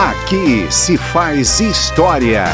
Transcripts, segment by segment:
Aqui se faz história.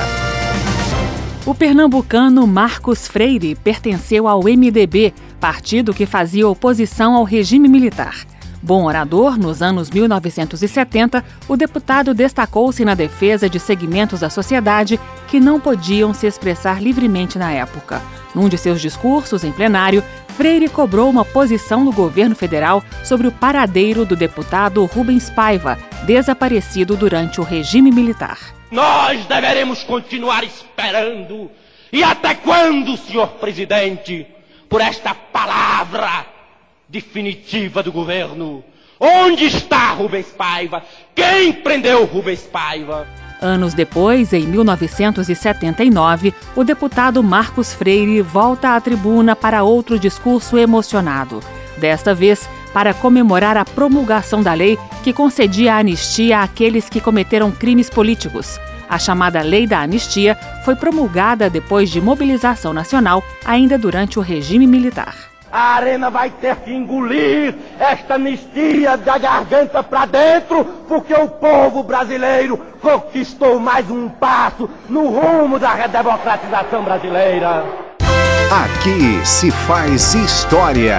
O pernambucano Marcos Freire pertenceu ao MDB, partido que fazia oposição ao regime militar. Bom orador, nos anos 1970, o deputado destacou-se na defesa de segmentos da sociedade que não podiam se expressar livremente na época. Num de seus discursos em plenário, Freire cobrou uma posição do governo federal sobre o paradeiro do deputado Rubens Paiva, desaparecido durante o regime militar. Nós deveremos continuar esperando. E até quando, senhor presidente, por esta palavra definitiva do governo? Onde está Rubens Paiva? Quem prendeu Rubens Paiva? Anos depois, em 1979, o deputado Marcos Freire volta à tribuna para outro discurso emocionado. Desta vez, para comemorar a promulgação da lei que concedia anistia àqueles que cometeram crimes políticos. A chamada Lei da Anistia foi promulgada depois de mobilização nacional, ainda durante o regime militar. A arena vai ter que engolir esta anistia da garganta para dentro, porque o povo brasileiro conquistou mais um passo no rumo da redemocratização brasileira. Aqui se faz história.